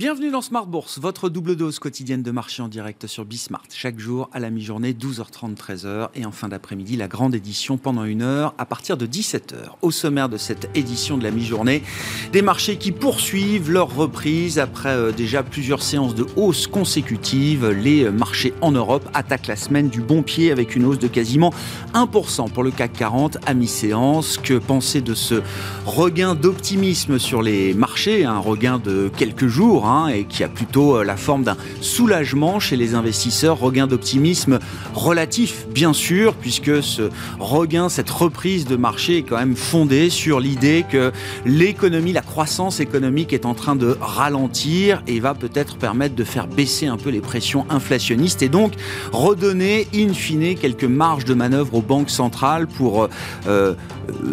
Bienvenue dans Smart Bourse, votre double dose quotidienne de marché en direct sur Bismart. Chaque jour à la mi-journée, 12h30, 13h. Et en fin d'après-midi, la grande édition pendant une heure à partir de 17h. Au sommaire de cette édition de la mi-journée, des marchés qui poursuivent leur reprise après euh, déjà plusieurs séances de hausse consécutives. Les euh, marchés en Europe attaquent la semaine du bon pied avec une hausse de quasiment 1% pour le CAC 40 à mi-séance. Que penser de ce regain d'optimisme sur les marchés? Un regain de quelques jours Et qui a plutôt euh, la forme d'un soulagement chez les investisseurs, regain d'optimisme relatif bien sûr, puisque ce regain, cette reprise de marché est quand même fondée sur l'idée que l'économie, la croissance économique est en train de ralentir et va peut-être permettre de faire baisser un peu les pressions inflationnistes et donc redonner in fine quelques marges de manœuvre aux banques centrales pour euh,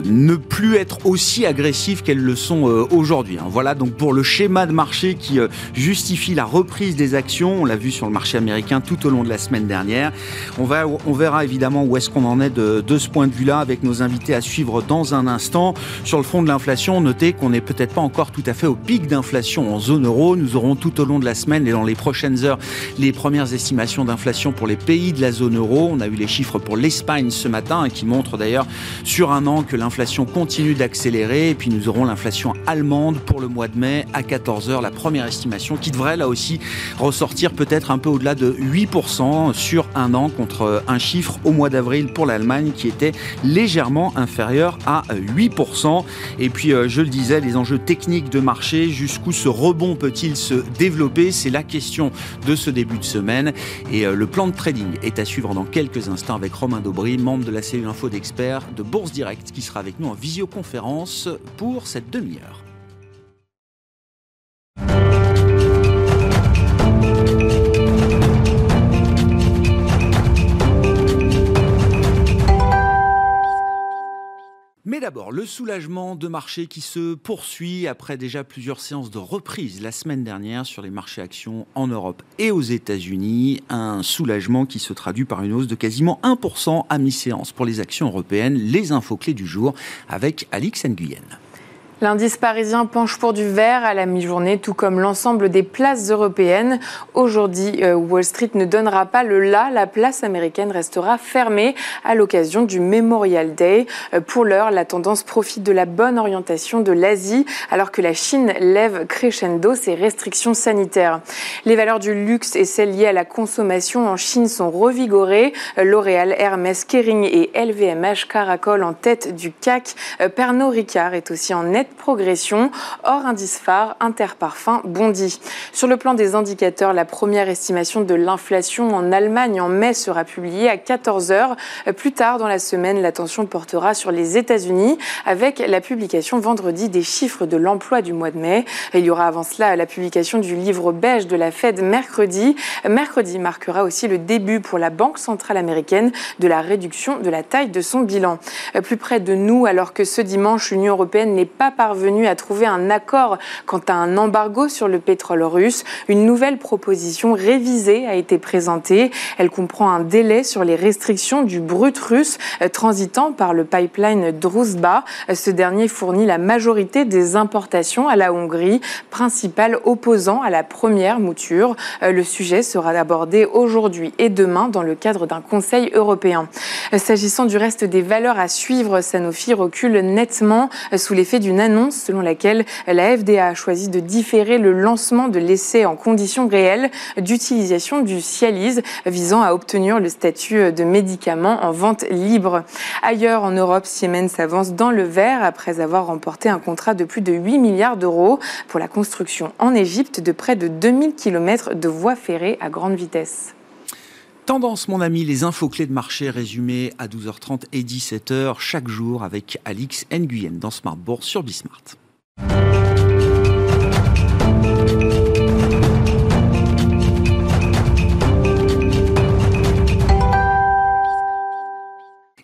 ne plus être aussi agressives qu'elles le sont euh, aujourd'hui. Hein. Voilà donc pour le schéma de marché qui euh, justifie la reprise des actions. On l'a vu sur le marché américain tout au long de la semaine dernière. On, va, on verra évidemment où est-ce qu'on en est de, de ce point de vue-là avec nos invités à suivre dans un instant. Sur le front de l'inflation, notez qu'on n'est peut-être pas encore tout à fait au pic d'inflation en zone euro. Nous aurons tout au long de la semaine et dans les prochaines heures les premières estimations d'inflation pour les pays de la zone euro. On a eu les chiffres pour l'Espagne ce matin hein, qui montrent d'ailleurs sur un an que l'inflation continue d'accélérer. Et puis nous aurons l'inflation allemande pour le mois de mai à 14h, la première estimation qui devrait là aussi ressortir peut-être un peu au-delà de 8% sur un an contre un chiffre au mois d'avril pour l'Allemagne qui était légèrement inférieur à 8%. Et puis euh, je le disais, les enjeux techniques de marché, jusqu'où ce rebond peut-il se développer C'est la question de ce début de semaine. Et euh, le plan de trading est à suivre dans quelques instants avec Romain Daubry, membre de la cellule info d'experts de Bourse Direct, qui sera avec nous en visioconférence pour cette demi-heure. D'abord, le soulagement de marché qui se poursuit après déjà plusieurs séances de reprise la semaine dernière sur les marchés actions en Europe et aux États-Unis. Un soulagement qui se traduit par une hausse de quasiment 1% à mi-séance pour les actions européennes. Les infos clés du jour avec Alix Nguyen. L'indice parisien penche pour du vert à la mi-journée, tout comme l'ensemble des places européennes. Aujourd'hui, euh, Wall Street ne donnera pas le là. La place américaine restera fermée à l'occasion du Memorial Day. Euh, pour l'heure, la tendance profite de la bonne orientation de l'Asie, alors que la Chine lève crescendo ses restrictions sanitaires. Les valeurs du luxe et celles liées à la consommation en Chine sont revigorées. Euh, L'Oréal, Hermès, Kering et LVMH caracolent en tête du CAC. Pernod Ricard est aussi en net progression. Hors indice phare, Interparfum bondit. Sur le plan des indicateurs, la première estimation de l'inflation en Allemagne en mai sera publiée à 14 heures. Plus tard dans la semaine, l'attention portera sur les États-Unis avec la publication vendredi des chiffres de l'emploi du mois de mai. Il y aura avant cela la publication du livre beige de la Fed mercredi. Mercredi marquera aussi le début pour la Banque centrale américaine de la réduction de la taille de son bilan. Plus près de nous, alors que ce dimanche, l'Union européenne n'est pas parvenu à trouver un accord quant à un embargo sur le pétrole russe. Une nouvelle proposition révisée a été présentée. Elle comprend un délai sur les restrictions du brut russe euh, transitant par le pipeline Druzhba. Ce dernier fournit la majorité des importations à la Hongrie, principal opposant à la première mouture. Euh, le sujet sera abordé aujourd'hui et demain dans le cadre d'un Conseil européen. Euh, s'agissant du reste des valeurs à suivre, Sanofi recule nettement sous l'effet d'une annonce selon laquelle la FDA a choisi de différer le lancement de l'essai en conditions réelles d'utilisation du Cialis visant à obtenir le statut de médicament en vente libre. Ailleurs en Europe, Siemens s'avance dans le vert après avoir remporté un contrat de plus de 8 milliards d'euros pour la construction en Égypte de près de 2000 km de voies ferrées à grande vitesse. Tendance, mon ami, les infos clés de marché résumées à 12h30 et 17h chaque jour avec Alix Nguyen dans Smart sur Bismart.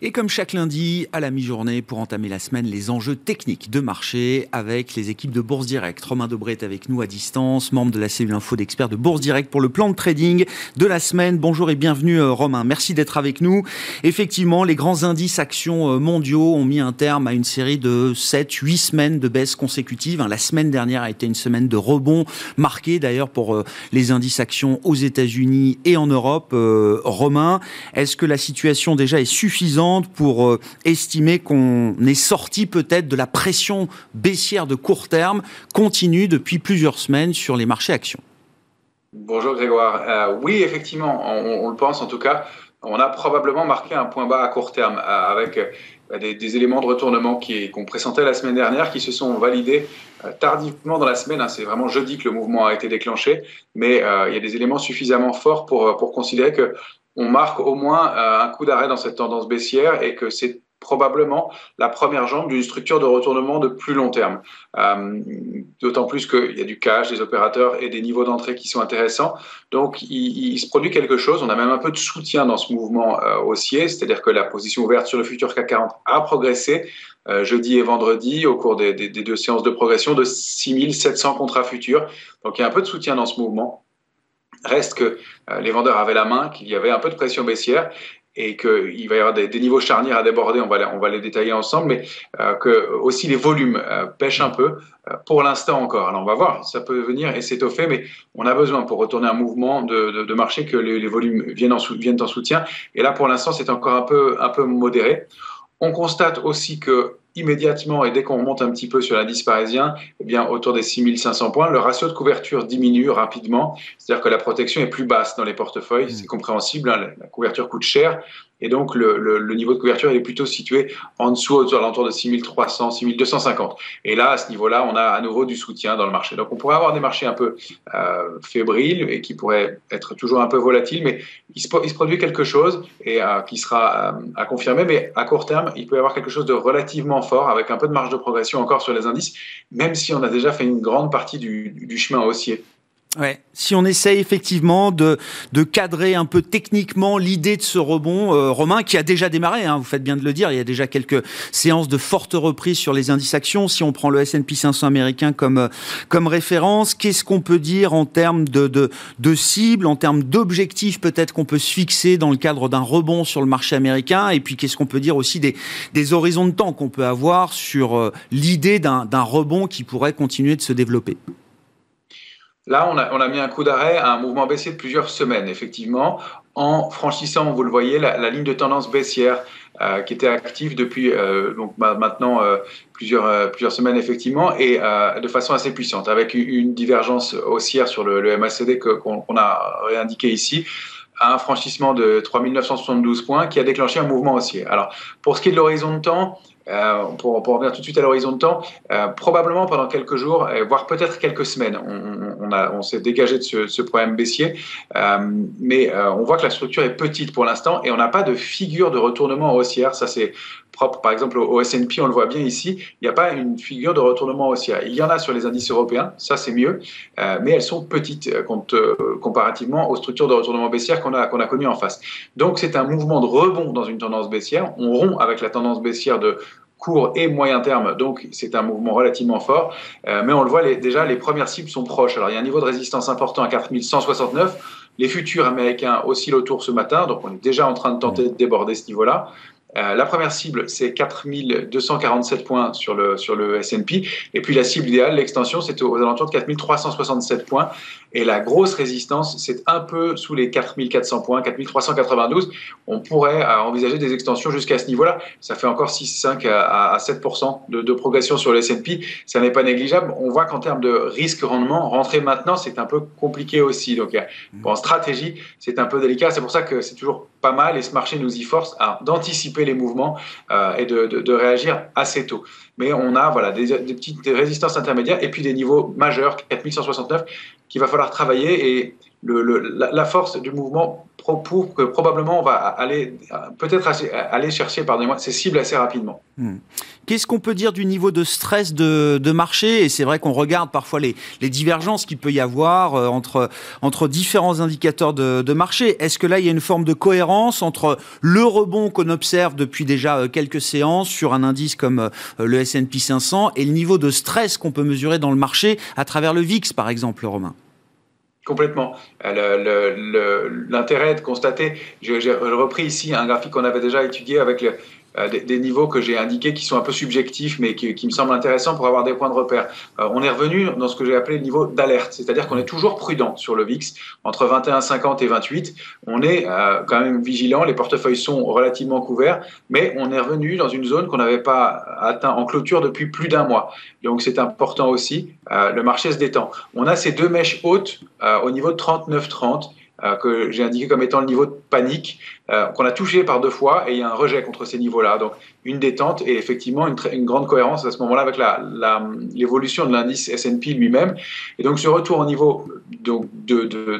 Et comme chaque lundi, à la mi-journée, pour entamer la semaine, les enjeux techniques de marché avec les équipes de Bourse Direct. Romain Debré est avec nous à distance, membre de la cellule info d'experts de Bourse Direct pour le plan de trading de la semaine. Bonjour et bienvenue euh, Romain, merci d'être avec nous. Effectivement, les grands indices actions euh, mondiaux ont mis un terme à une série de 7-8 semaines de baisse consécutives. Hein, la semaine dernière a été une semaine de rebond marquée d'ailleurs pour euh, les indices actions aux États-Unis et en Europe. Romain, est-ce que la situation déjà est suffisante pour euh, estimer qu'on est sorti peut-être de la pression baissière de court terme continue depuis plusieurs semaines sur les marchés actions Bonjour Grégoire. Euh, oui, effectivement, on, le pense en tout cas. On a probablement marqué un point bas à court terme euh, avec des, éléments de retournement qu'on pressentait la semaine dernière qui se sont validés tardivement dans la semaine. Hein. C'est vraiment jeudi que le mouvement a été déclenché, mais il y a des éléments suffisamment forts pour, pour considérer que on marque au moins euh, un coup d'arrêt dans cette tendance baissière et que c'est probablement la première jambe d'une structure de retournement de plus long terme. Euh, d'autant plus qu'il y a du cash, des opérateurs et des niveaux d'entrée qui sont intéressants. Donc il, se produit quelque chose. On a même un peu de soutien dans ce mouvement euh, haussier, c'est-à-dire que la position ouverte sur le futur CAC 40 a progressé jeudi et vendredi au cours des, des, deux séances de progression de 6700 contrats futurs. Donc il y a un peu de soutien dans ce mouvement. Reste que euh, les vendeurs avaient la main, qu'il y avait un peu de pression baissière et qu'il va y avoir des, niveaux charnières à déborder, on va les, on va les détailler ensemble, mais euh, que aussi les volumes euh, pêchent un peu pour l'instant encore. Alors on va voir, ça peut venir et s'étoffer, mais on a besoin pour retourner un mouvement de, de, marché que les, volumes viennent en, viennent en soutien. Et là pour l'instant c'est encore un peu, un peu modéré. On constate aussi que immédiatement et dès qu'on remonte un petit peu sur l'indice parisien, eh bien autour des 6500 points, le ratio de couverture diminue rapidement. C'est-à-dire que la protection est plus basse dans les portefeuilles. Mmh. C'est compréhensible, hein, la couverture coûte cher. Et donc, le, niveau de couverture est plutôt situé en dessous, autour l'entour de 6300, 6250. Et là, à ce niveau-là, on a à nouveau du soutien dans le marché. Donc, on pourrait avoir des marchés un peu euh, fébriles et qui pourraient être toujours un peu volatiles, mais il se, il se produit quelque chose et euh, qui sera euh, à confirmer. Mais à court terme, il peut y avoir quelque chose de relativement fort avec un peu de marge de progression encore sur les indices, même si on a déjà fait une grande partie du, du chemin haussier. Ouais. Si on essaye effectivement de, de cadrer un peu techniquement l'idée de ce rebond, euh, Romain, qui a déjà démarré, hein, vous faites bien de le dire, il y a déjà quelques séances de forte reprise sur les indices actions. Si on prend le S&P 500 américain comme, euh, comme référence, qu'est-ce qu'on peut dire en termes de, de, de cibles, en termes d'objectifs peut-être qu'on peut se fixer dans le cadre d'un rebond sur le marché américain? Et puis qu'est-ce qu'on peut dire aussi des, des horizons de temps qu'on peut avoir sur euh, l'idée d'un rebond qui pourrait continuer de se développer? Là, on a, mis un coup d'arrêt à un mouvement baissier de plusieurs semaines, effectivement, en franchissant, vous le voyez, la, ligne de tendance baissière euh, qui était active depuis euh, donc maintenant euh, plusieurs, plusieurs semaines, effectivement, et de façon assez puissante, avec une divergence haussière sur le, le MACD qu'on a réindiqué ici à un franchissement de 3972 points qui a déclenché un mouvement haussier. Alors, pour ce qui est de l'horizon de temps, euh, pour, pour, revenir tout de suite à l'horizon de temps, euh, probablement pendant quelques jours, euh, voire peut-être quelques semaines, on, on, on s'est dégagé de ce, ce problème baissier, euh, mais euh, on voit que la structure est petite pour l'instant et on n'a pas de figure de retournement haussière. Ça, c'est propre, par exemple, au, S&P, on le voit bien ici, il n'y a pas une figure de retournement haussière. Il y en a sur les indices européens, ça c'est mieux, mais elles sont petites comparativement aux structures de retournement baissière qu'on a, qu'on a connues en face. Donc c'est un mouvement de rebond dans une tendance baissière. On rompt avec la tendance baissière de court et moyen terme, donc c'est un mouvement relativement fort. Euh, mais on le voit, les, déjà, les premières cibles sont proches. Alors il y a un niveau de résistance important à 4169. Les futurs américains oscillent autour ce matin, donc on est déjà en train de tenter de déborder ce niveau-là. Euh, la première cible, c'est 4247 points sur le, sur le S&P. Et puis la cible idéale, l'extension, c'est aux alentours de 4367 points. Et la grosse résistance, c'est un peu sous les 4400 points, 4392. On pourrait euh, envisager des extensions jusqu'à ce niveau-là. Ça fait encore 6, 5 à, 7% de, de, progression sur le S&P. Ça n'est pas négligeable. On voit qu'en termes de risque-rendement, rentrer maintenant, c'est un peu compliqué aussi. Donc, en stratégie, c'est un peu délicat. C'est pour ça que c'est toujours pas mal et ce marché nous y force à d'anticiper les mouvements euh, et de, de, réagir assez tôt. mais on a voilà, des, petites résistances intermédiaires et puis des niveaux majeurs, 4169, qu'il va falloir travailler. Et la, force du mouvement prouve que probablement on va aller peut-être aller chercher pardonnez-moi, ces cibles assez rapidement. Hmm. Qu'est-ce qu'on peut dire du niveau de stress de, marché? Et c'est vrai qu'on regarde parfois les, divergences qu'il peut y avoir euh, entre, entre différents indicateurs de, marché. Est-ce que là, il y a une forme de cohérence entre le rebond qu'on observe depuis déjà euh, quelques séances sur un indice comme euh, le S&P 500 et le niveau de stress qu'on peut mesurer dans le marché à travers le VIX, par exemple, Romain? Complètement. L'intérêt de constater, j'ai repris ici un graphique qu'on avait déjà étudié avec le, euh, des, niveaux que j'ai indiqués qui sont un peu subjectifs, mais qui, me semblent intéressants pour avoir des points de repère. Euh, on est revenu dans ce que j'ai appelé le niveau d'alerte, c'est-à-dire qu'on est toujours prudent sur le VIX, entre 21,50 et 28. On est euh, quand même vigilant, les portefeuilles sont relativement couverts, mais on est revenu dans une zone qu'on n'avait pas atteint en clôture depuis plus d'un mois. Donc c'est important aussi, le marché se détend. On a ces deux mèches hautes au niveau de 39,30 euh, que j'ai indiqué comme étant le niveau de panique, euh, qu'on a touché par deux fois, et il y a un rejet contre ces niveaux-là. Donc une détente et effectivement une, grande cohérence à ce moment-là avec l'évolution de l'indice S&P lui-même. Et donc ce retour au niveau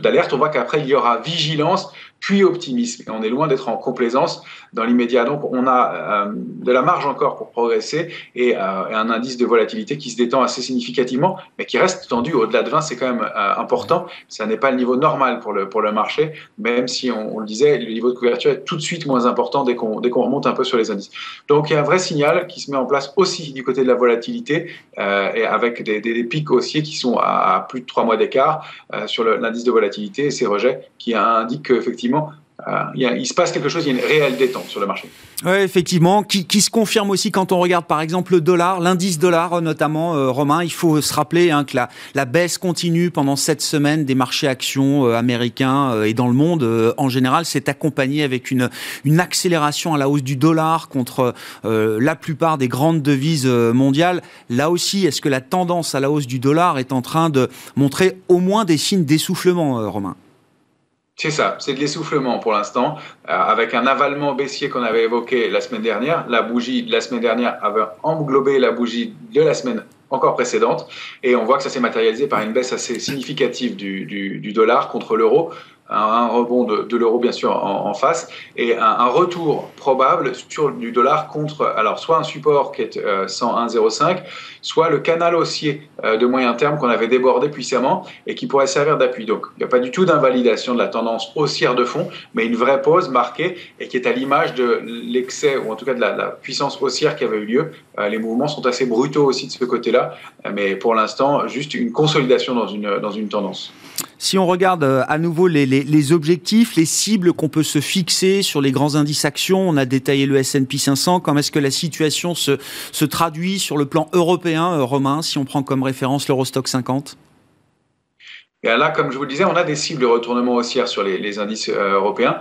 d'alerte, on voit qu'après il y aura vigilance puis optimisme. Et on est loin d'être en complaisance dans l'immédiat. Donc on a euh, de la marge encore pour progresser et, euh, un indice de volatilité qui se détend assez significativement, mais qui reste tendu au-delà de 20, c'est quand même important. Ça n'est pas le niveau normal pour le marché, même si on, le disait, le niveau de couverture est tout de suite moins important dès qu'on remonte un peu sur les indices. Donc il y a un vrai signal qui se met en place aussi du côté de la volatilité et avec des, pics haussiers qui sont à, plus de trois mois d'écart sur l'indice de volatilité et ces rejets qui indiquent qu'effectivement euh, il, se passe quelque chose, il y a une réelle détente sur le marché. Oui, effectivement, qui, se confirme aussi quand on regarde par exemple le dollar, l'indice dollar notamment, euh, Romain, il faut se rappeler hein, que la, baisse continue pendant cette semaine des marchés actions euh, américains et dans le monde en général, c'est accompagné avec une accélération à la hausse du dollar contre la plupart des grandes devises mondiales. Là aussi, est-ce que la tendance à la hausse du dollar est en train de montrer au moins des signes d'essoufflement, Romain? C'est ça, c'est de l'essoufflement pour l'instant, euh, avec un avalement baissier qu'on avait évoqué la semaine dernière. La bougie de la semaine dernière avait englobé la bougie de la semaine encore précédente, et on voit que ça s'est matérialisé par une baisse assez significative du, dollar contre l'euro. Un rebond de, l'euro bien sûr en, face. Et un, retour probable sur du dollar contre alors soit un support qui est 101,05 euh, soit le canal haussier euh, de moyen terme qu'on avait débordé puissamment et qui pourrait servir d'appui. Donc il n'y a pas du tout d'invalidation de la tendance haussière de fond mais une vraie pause marquée et qui est à l'image de l'excès ou en tout cas de la, puissance haussière qui avait eu lieu. Euh, les mouvements sont assez brutaux aussi de ce côté là mais pour l'instant juste une consolidation dans une, dans une tendance. Si on regarde euh, à nouveau les, objectifs, les cibles qu'on peut se fixer sur les grands indices actions, on a détaillé le S&P 500, comment est-ce que la situation se, se traduit sur le plan européen, euh, Romain, si on prend comme référence l'Eurostock 50 et là, comme je vous le disais, on a des cibles de retournement haussière sur les, indices euh, européens.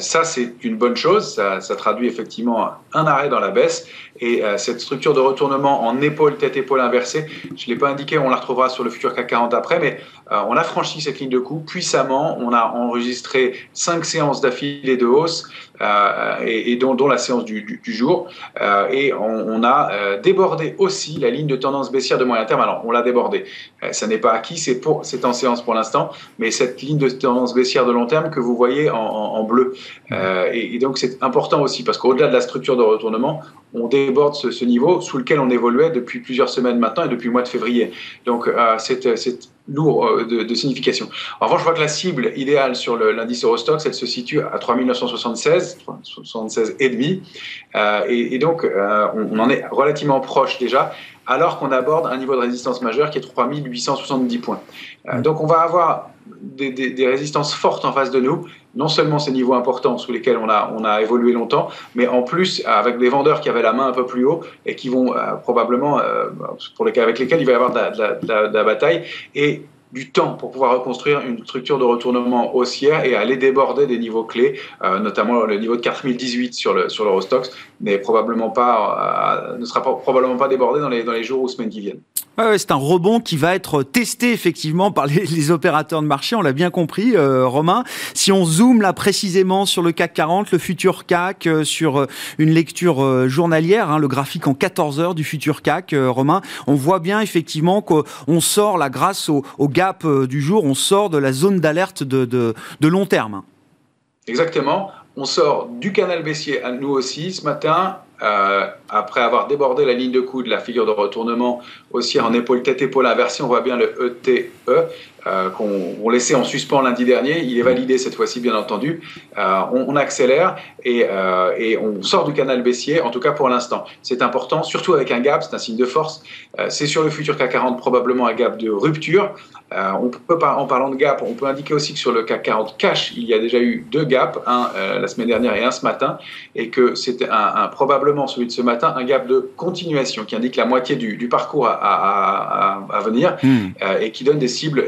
ça, c'est une bonne chose. Ça, traduit effectivement un arrêt dans la baisse. Et cette structure de retournement en épaule, tête, épaule inversée, je ne l'ai pas indiqué, on la retrouvera sur le futur CAC 40 après, mais euh, on a franchi cette ligne de coup puissamment. On a enregistré cinq séances d'affilée de hausse euh, et, dont, la séance du, jour. Euh, et on, a débordé aussi la ligne de tendance baissière de moyen terme. Alors, on l'a débordé. ça n'est pas acquis, c'est en séance pour l'instant, mais cette ligne de tendance baissière de long terme que vous voyez en, bleu. Et, donc, c'est important aussi parce qu'au-delà de la structure de retournement, on déborde ce, niveau sous lequel on évoluait depuis plusieurs semaines maintenant et depuis le mois de février. Donc, c'est, c'est lourd euh, de, signification. En revanche, je vois que la cible idéale sur l'indice Eurostox, elle se situe à 3976, 76 et demi, euh, et, donc euh, on, en est relativement proche déjà, alors qu'on aborde un niveau de résistance majeur qui est 3870 points. donc on va avoir des, résistances fortes en face de nous, non seulement ces niveaux importants sous lesquels on a, on a évolué longtemps, mais en plus avec des vendeurs qui avaient la main un peu plus haut et qui vont probablement, pour lesquels, avec lesquels il va y avoir de la, bataille. Et du temps pour pouvoir reconstruire une structure de retournement haussière et aller déborder des niveaux clés, euh, notamment le niveau de 4018 sur le sur l'Eurostox, n'est probablement pas euh, ne sera probablement pas débordé dans les dans les jours ou semaines qui viennent. C'est un rebond qui va être testé effectivement par les, opérateurs de marché, on l'a bien compris, euh, Romain. Si on zoome là précisément sur le CAC 40, le futur CAC, euh, sur euh, une lecture journalière, hein, le graphique en 14 heures du futur CAC, Romain, on voit bien effectivement qu'on sort là grâce au, gap du jour, on sort de la zone d'alerte de, de long terme. Exactement. On sort du canal baissier à nous aussi ce matin euh, après avoir débordé la ligne de coude, la figure de retournement aussi en épaule tête épaule inversée, on voit bien le ETE euh, qu'on laissait en suspens lundi dernier. Il est validé cette fois-ci, bien entendu. Euh, on, accélère et, et, on sort du canal baissier, en tout cas pour l'instant. C'est important, surtout avec un gap, c'est un signe de force. c'est sur le futur CAC 40 probablement un gap de rupture. on peut, en parlant de gap, on peut indiquer aussi que sur le CAC 40 cash, il y a déjà eu deux gaps, un la semaine dernière et un ce matin, et que c'était un, un probable celui de ce matin, un gap de continuation qui indique la moitié du, parcours à, venir euh, et qui donne des cibles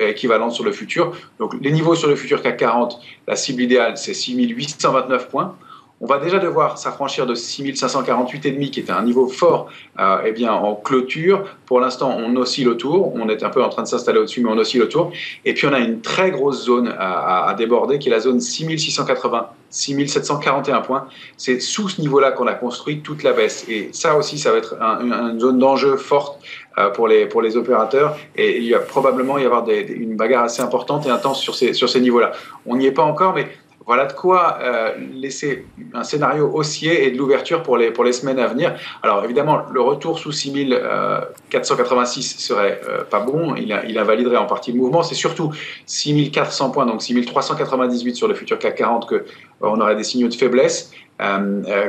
sur le futur. Donc les niveaux sur le futur CAC 40, la cible idéale c'est 6829 points on va déjà devoir s'affranchir de 6548,5 qui était un niveau fort euh, eh bien, en clôture. Pour l'instant, on oscille autour. On est un peu en train de s'installer au-dessus, mais on oscille autour. Et puis, on a une très grosse zone à, déborder qui est la zone 6680, 6741 points. C'est sous ce niveau-là qu'on a construit toute la baisse. Et ça aussi, ça va être une zone d'enjeu forte euh, pour les, pour les opérateurs. Et il va probablement y avoir des, une bagarre assez importante et intense sur ces, sur ces niveaux-là. On n'y est pas encore, mais voilà de quoi euh, laisser un scénario haussier et de l'ouverture pour les, pour les semaines à venir. Alors évidemment, le retour sous 6486 euh, serait euh, pas bon, il, il, invaliderait en partie le mouvement. C'est surtout 6400 points, donc 6398 sur le futur CAC 40 que on aurait des signaux de faiblesse.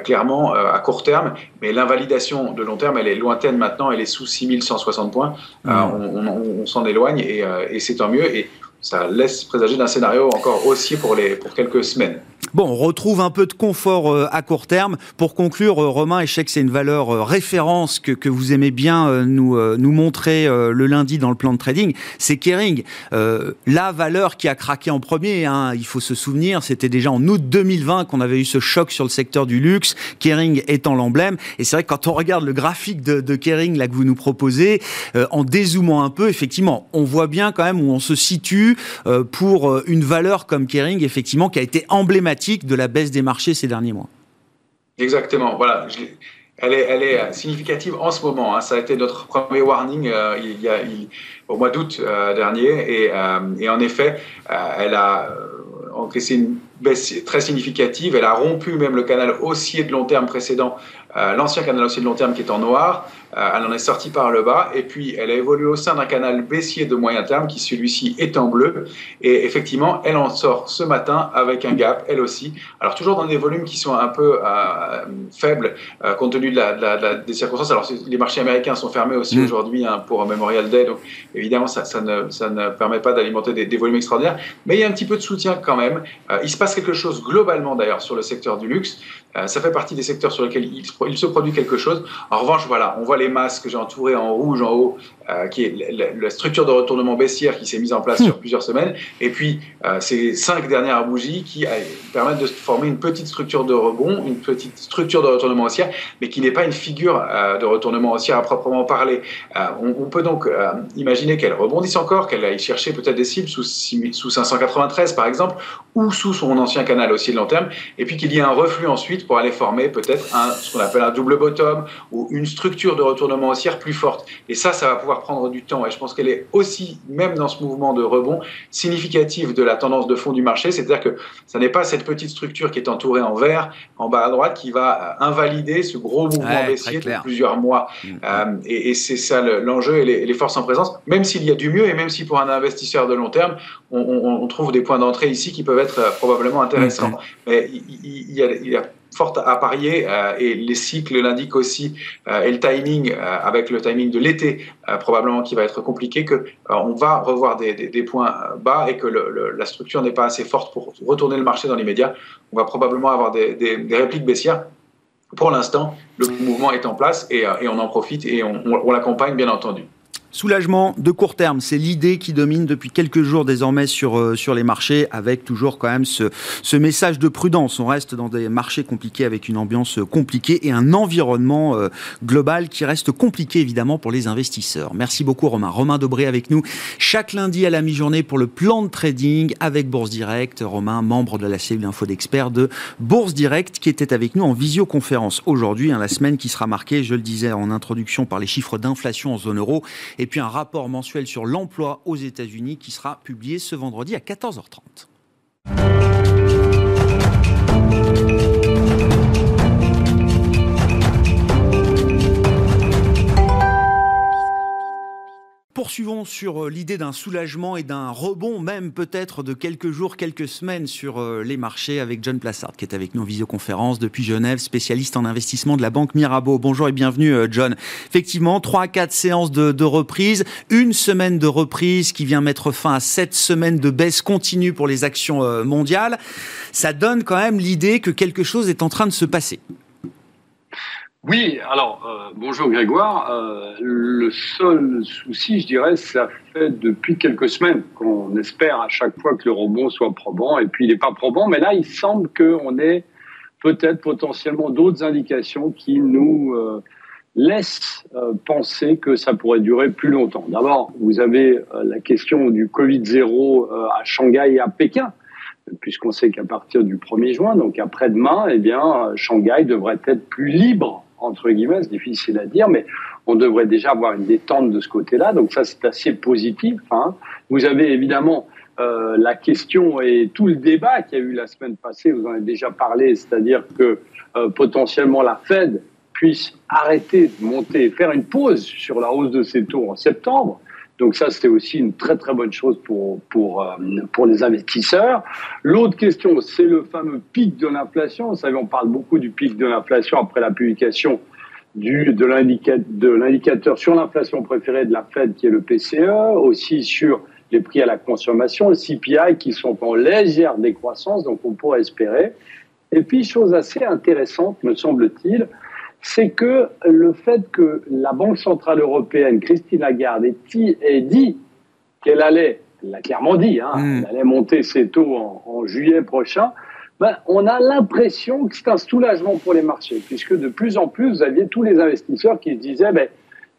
clairement à court terme, mais l'invalidation de long terme, elle est lointaine maintenant, elle est sous 6160 points. Mmh. on, s'en éloigne et, et c'est tant mieux. Et ça laisse présager d'un scénario encore haussier pour, les, pour quelques semaines. Bon, on retrouve un peu de confort euh, à court terme. Pour conclure, euh, Romain, et je sais que c'est une valeur euh, référence que, que vous aimez bien nous, nous montrer le lundi dans le plan de trading, c'est Kering. la valeur qui a craqué en premier, hein, il faut se souvenir, c'était déjà en août 2020 qu'on avait eu ce choc sur le secteur du luxe, Kering étant l'emblème. Et c'est vrai que quand on regarde le graphique de, Kering là, que vous nous proposez, en dézoomant un peu, effectivement, on voit bien quand même où on se situe pour une valeur comme Kering, effectivement, qui a été emblématique de la baisse des marchés ces derniers mois. Exactement, voilà. elle, est, significative en ce moment. Hein. Ça a été notre premier warning euh, au mois d'août euh, dernier. Et, euh, et, en effet, elle a encaissé une baisse très significative. Elle a rompu même le canal haussier de long terme précédent, l'ancien canal haussier de long terme qui est en noir. Euh, elle en est sortie par le bas et puis elle a évolué au sein d'un canal baissier de moyen terme qui celui-ci est en bleu. Et effectivement elle en sort ce matin avec un gap elle aussi. Alors toujours dans des volumes qui sont un peu euh, faibles euh, compte tenu de la, des circonstances. Alors les marchés américains sont fermés aussi mm. aujourd'hui hein, pour Memorial Day. Donc évidemment ça, ça, ne, ça ne, permet pas d'alimenter des, des, volumes extraordinaires. Mais il y a un petit peu de soutien quand même. Il se passe quelque chose globalement d'ailleurs sur le secteur du luxe. Ça fait partie des secteurs sur lesquels il, il se produit quelque chose. En revanche voilà on voit les masses que j'ai entourées en rouge en haut, euh, qui est la, structure de retournement baissière qui s'est mise en place sur plusieurs semaines, et puis euh, ces cinq dernières bougies qui euh, permettent de former une petite structure de rebond, une petite structure de retournement haussière, mais qui n'est pas une figure de retournement haussière à proprement parler. On, on, peut donc imaginer qu'elle rebondisse encore, qu'elle aille chercher peut-être des cibles sous, sous 593 par exemple, ou sous son ancien canal aussi de long terme, et puis qu'il y ait un reflux ensuite pour aller former peut-être ce qu'on appelle un double bottom ou une structure de retournement haussière plus forte. Et ça, ça va pouvoir prendre du temps. Et je pense qu'elle est aussi, même dans ce mouvement de rebond, significative de la tendance de fond du marché. C'est-à-dire que ça n'est pas cette petite structure qui est entourée en vert, en bas à droite, qui va euh, invalider ce gros mouvement baissier de plusieurs mois. Mm. Euh, et, c'est ça l'enjeu et, les, forces en présence. Même s'il y a du mieux et même si pour un investisseur de long terme, on, trouve des points d'entrée ici qui peuvent être euh, probablement intéressants. Mm. Mais il, y a, il y a forte à parier euh, et les cycles l'indiquent aussi euh, et le timing euh, avec le timing de l'été probablement qui va être compliqué que on va revoir des, points bas et que la structure n'est pas assez forte pour retourner le marché dans l'immédiat. On va probablement avoir des, répliques baissières. Pour l'instant, le mouvement est en place et, on en profite et on l'accompagne bien entendu. Soulagement de court terme, c'est l'idée qui domine depuis quelques jours désormais sur, euh, sur les marchés, avec toujours quand même ce, ce message de prudence. On reste dans des marchés compliqués avec une ambiance compliquée et un environnement euh, global qui reste compliqué évidemment pour les investisseurs. Merci beaucoup Romain. Romain Dobré avec nous chaque lundi à la mi-journée pour le plan de trading avec Bourse Direct. Romain, membre de la cellule info d'experts de Bourse Direct, qui était avec nous en visioconférence aujourd'hui, hein, la semaine qui sera marquée, je le disais en introduction, par les chiffres d'inflation en zone euro et et puis un rapport mensuel sur l'emploi aux États-Unis qui sera publié ce vendredi à 14h30. Poursuivons sur euh, l'idée d'un soulagement et d'un rebond, même peut-être de quelques jours, quelques semaines sur euh, les marchés avec John Plassard, qui est avec nous en visioconférence depuis Genève, spécialiste en investissement de la banque Mirabeau. Bonjour et bienvenue, euh, John. Effectivement, 3 à 4 séances de, de reprise, une semaine de reprise qui vient mettre fin à 7 semaines de baisse continue pour les actions mondiales. Ça donne quand même l'idée que quelque chose est en train de se passer. Oui, alors euh, bonjour Grégoire. Euh, le seul souci, je dirais, ça fait depuis quelques semaines qu'on espère à chaque fois que le rebond soit probant, et puis il n'est pas probant, mais là il semble qu'on ait peut-être potentiellement d'autres indications qui nous euh, laissent penser que ça pourrait durer plus longtemps. D'abord, vous avez la question du Covid-0 à Shanghai et à Pékin puisqu'on sait qu'à partir du 1er juin, donc après-demain, eh bien, Shanghai devrait être plus libre entre guillemets, c'est difficile à dire, mais on devrait déjà avoir une détente de ce côté-là. Donc ça, c'est assez positif. Hein. Vous avez évidemment euh, la question et tout le débat qu'il y a eu la semaine passée, vous en avez déjà parlé, c'est-à-dire que euh, potentiellement la Fed puisse arrêter de monter, faire une pause sur la hausse de ses taux en septembre. Donc ça, c'est aussi une très très bonne chose pour pour euh, pour les investisseurs. L'autre question, c'est le fameux pic de l'inflation. Vous savez, on parle beaucoup du pic de l'inflation après la publication du de l'indicateur sur l'inflation préférée de la Fed, qui est le PCE, aussi sur les prix à la consommation, le CPI, qui sont en légère décroissance, donc on pourrait espérer. Et puis, chose assez intéressante, me semble-t-il, c'est que le fait que la Banque Centrale Européenne, Christine Lagarde, ait dit qu'elle allait, elle l'a clairement dit, hein, hmm. elle allait monter ses taux en, juillet prochain, ben, on a l'impression que c'est un soulagement pour les marchés, puisque de plus en plus, vous aviez tous les investisseurs qui se disaient, ben,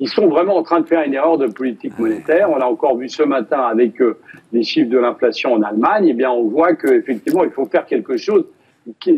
ils sont vraiment en train de faire une erreur de politique monétaire. On l'a encore vu ce matin avec euh, les chiffres de l'inflation en Allemagne. Eh bien, on voit qu'effectivement, il faut faire quelque chose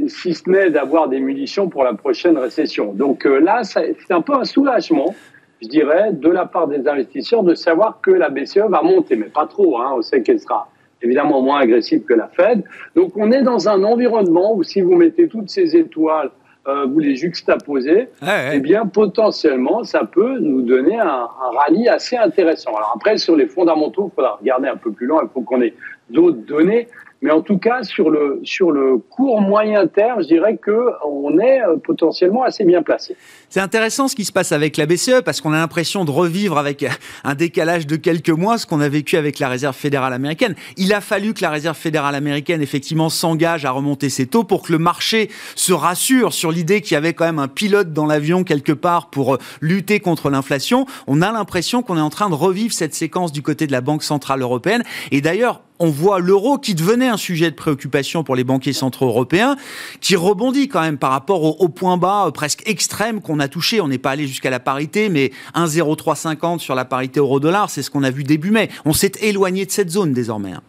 si ce n'est d'avoir des munitions pour la prochaine récession. Donc euh, là, c'est un peu un soulagement, je dirais, de la part des investisseurs de savoir que la BCE va monter, mais pas trop. Hein, on sait qu'elle sera évidemment moins agressive que la Fed. Donc on est dans un environnement où si vous mettez toutes ces étoiles, euh, vous les juxtaposez, eh bien potentiellement ça peut nous donner un, un rallye assez intéressant. Alors après sur les fondamentaux, il faudra regarder un peu plus loin, il faut qu'on ait d'autres données. Mais en tout cas, sur le, sur le court moyen terme, je dirais qu'on est euh, potentiellement assez bien placé. C'est intéressant ce qui se passe avec la BCE parce qu'on a l'impression de revivre avec un décalage de quelques mois ce qu'on a vécu avec la Réserve fédérale américaine. Il a fallu que la Réserve fédérale américaine effectivement s'engage à remonter ses taux pour que le marché se rassure sur l'idée qu'il y avait quand même un pilote dans l'avion quelque part pour euh, lutter contre l'inflation. On a l'impression qu'on est en train de revivre cette séquence du côté de la Banque centrale européenne. Et d'ailleurs, on voit l'euro qui devenait un sujet de préoccupation pour les banquiers centraux européens, qui rebondit quand même par rapport au, point bas euh, presque extrême qu'on a touché. On n'est pas allé jusqu'à la parité, mais 1,0350 sur la parité euro-dollar, c'est ce qu'on a vu début mai. On s'est éloigné de cette zone désormais. Hein.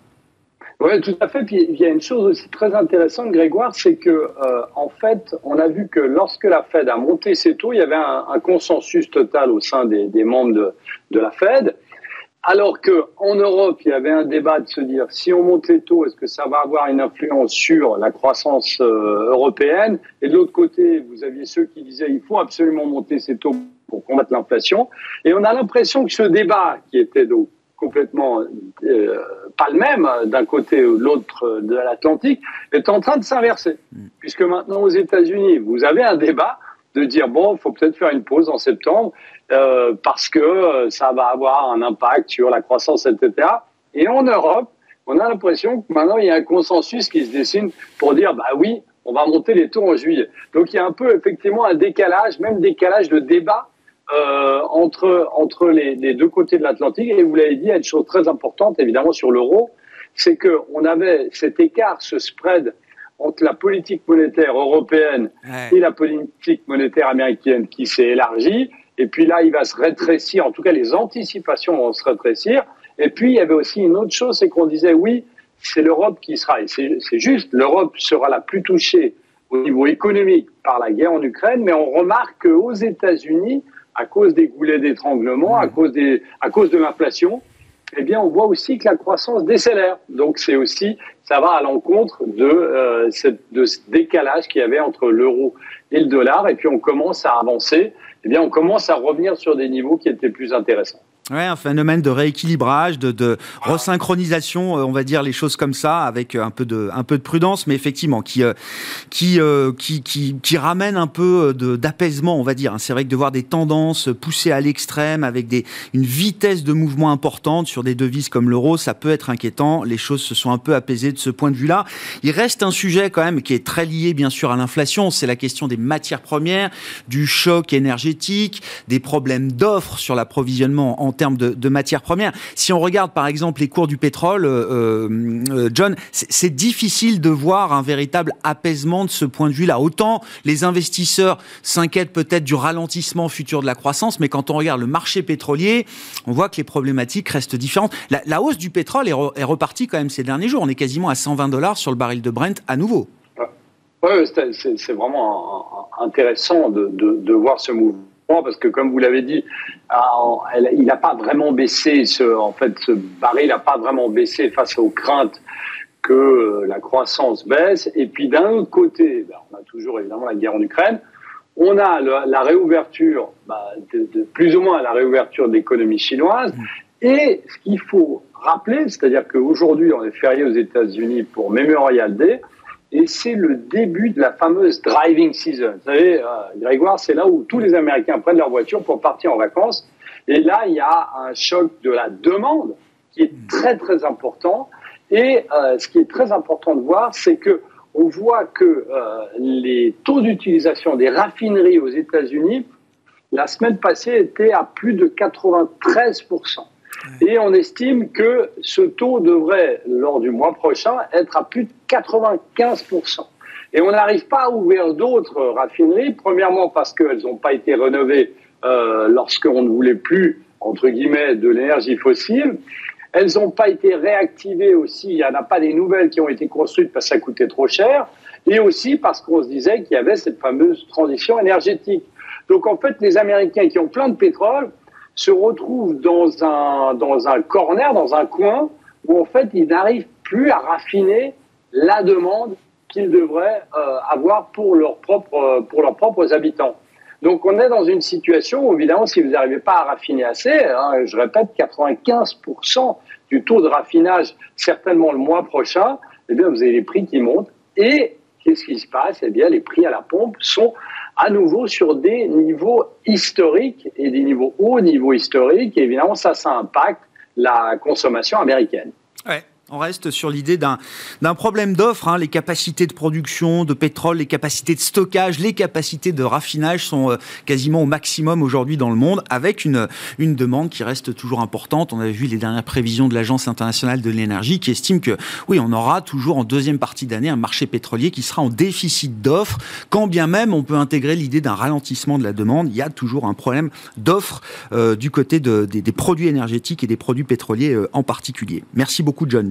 Oui, tout à fait. Puis il y a une chose aussi très intéressante, Grégoire, c'est que euh, en fait, on a vu que lorsque la Fed a monté ses taux, il y avait un, consensus total au sein des, membres de, de la Fed. Alors que en Europe, il y avait un débat de se dire si on monte les taux, est-ce que ça va avoir une influence sur la croissance euh, européenne? Et de l'autre côté, vous aviez ceux qui disaient il faut absolument monter ces taux pour combattre l'inflation. Et on a l'impression que ce débat, qui était donc complètement euh, pas le même d'un côté ou de l'autre de l'Atlantique, est en train de s'inverser. Mm. Puisque maintenant aux États-Unis, vous avez un débat de dire bon, il faut peut-être faire une pause en septembre euh, parce que euh, ça va avoir un impact sur la croissance, etc. Et en Europe, on a l'impression que maintenant il y a un consensus qui se dessine pour dire bah oui, on va monter les taux en juillet. Donc il y a un peu effectivement un décalage, même décalage de débat euh, entre, entre les, les, deux côtés de l'Atlantique. Et vous l'avez dit, il y a une chose très importante, évidemment, sur l'euro, c'est qu'on avait cet écart, ce spread entre la politique monétaire européenne et la politique monétaire américaine qui s'est élargi. Et puis là, il va se rétrécir, en tout cas les anticipations vont se rétrécir. Et puis il y avait aussi une autre chose, c'est qu'on disait oui, c'est l'Europe qui sera, et c'est juste, l'Europe sera la plus touchée au niveau économique par la guerre en Ukraine, mais on remarque qu'aux États-Unis, à cause des goulets d'étranglement, à cause des, à cause de l'inflation, eh bien, on voit aussi que la croissance décélère. Donc, c'est aussi, ça va à l'encontre de, euh, de ce décalage qu'il y avait entre l'euro et le dollar. Et puis, on commence à avancer. Eh bien, on commence à revenir sur des niveaux qui étaient plus intéressants. Ouais, un phénomène de rééquilibrage, de, de resynchronisation, euh, on va dire les choses comme ça, avec euh, un peu de, prudence, mais effectivement qui, euh, ramène un peu d'apaisement, on va dire. C'est vrai que de voir des tendances poussées à l'extrême, avec une vitesse de mouvement importante sur des devises comme l'euro, ça peut être inquiétant. Les choses se sont un peu apaisées de ce point de vue-là. Il reste un sujet quand même qui est très lié, bien sûr, à l'inflation. C'est la question des matières premières, du choc énergétique, des problèmes d'offres sur l'approvisionnement en termes de, matières premières. Si on regarde par exemple les cours du pétrole, euh, euh, John, c'est difficile de voir un véritable apaisement de ce point de vue-là. Autant les investisseurs s'inquiètent peut-être du ralentissement futur de la croissance, mais quand on regarde le marché pétrolier, on voit que les problématiques restent différentes. La, hausse du pétrole est, repartie quand même ces derniers jours. On est quasiment à 120 dollars sur le baril de Brent à nouveau. Oui, c'est vraiment intéressant de voir ce mouvement parce que, comme vous l'avez dit, il n'a pas vraiment baissé. Ce, en fait, ce baril n'a pas vraiment baissé face aux craintes que euh, la croissance baisse. Et puis, d'un autre côté, ben, on a toujours évidemment la guerre en Ukraine. On a la réouverture, de, plus ou moins la réouverture de l'économie chinoise. Et ce qu'il faut rappeler, c'est-à-dire qu'aujourd'hui, on est férié aux États-Unis pour Memorial Day et c'est le début de la fameuse driving season. Vous savez, euh, Grégoire, c'est là où tous les Américains prennent leur voiture pour partir en vacances. Et là, il y a un choc de la demande qui est très très important. Et euh, ce qui est très important de voir, c'est que on voit que euh, les taux d'utilisation des raffineries aux États-Unis la semaine passée étaient à plus de 93 et on estime que ce taux devrait, lors du mois prochain, être à plus de 95%. Et on n'arrive pas à ouvrir d'autres raffineries, premièrement parce qu'elles n'ont pas été rénovées euh, lorsqu'on ne voulait plus, entre guillemets, de l'énergie fossile. Elles n'ont pas été réactivées aussi, il n'y en a pas des nouvelles qui ont été construites parce que ça coûtait trop cher, et aussi parce qu'on se disait qu'il y avait cette fameuse transition énergétique. Donc en fait, les Américains qui ont plein de pétrole, se retrouve dans un, dans un corner, dans un coin, où en fait, ils n'arrivent plus à raffiner la demande qu'ils devraient euh, avoir pour, leur propre, pour leurs propres habitants. Donc on est dans une situation où, évidemment, si vous n'arrivez pas à raffiner assez, hein, je répète, 95% du taux de raffinage, certainement le mois prochain, eh bien, vous avez les prix qui montent. Et qu'est-ce qui se passe? Eh bien, les prix à la pompe sont à nouveau sur des niveaux historiques et des niveaux hauts niveaux historiques. Et évidemment, ça, ça impacte la consommation américaine. On reste sur l'idée d'un problème d'offre. Hein. Les capacités de production de pétrole, les capacités de stockage, les capacités de raffinage sont euh, quasiment au maximum aujourd'hui dans le monde, avec une, demande qui reste toujours importante. On a vu les dernières prévisions de l'Agence internationale de l'énergie qui estime que, oui, on aura toujours en deuxième partie d'année un marché pétrolier qui sera en déficit d'offres. Quand bien même on peut intégrer l'idée d'un ralentissement de la demande, il y a toujours un problème d'offre euh, du côté de, des, produits énergétiques et des produits pétroliers euh, en particulier. Merci beaucoup. John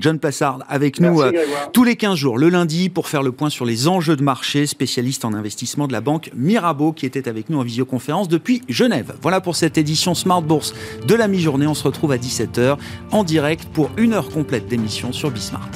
Avec nous euh, tous les 15 jours, le lundi, pour faire le point sur les enjeux de marché, spécialiste en investissement de la banque Mirabeau, qui était avec nous en visioconférence depuis Genève. Voilà pour cette édition Smart Bourse de la mi-journée. On se retrouve à 17h en direct pour une heure complète d'émission sur Bismart.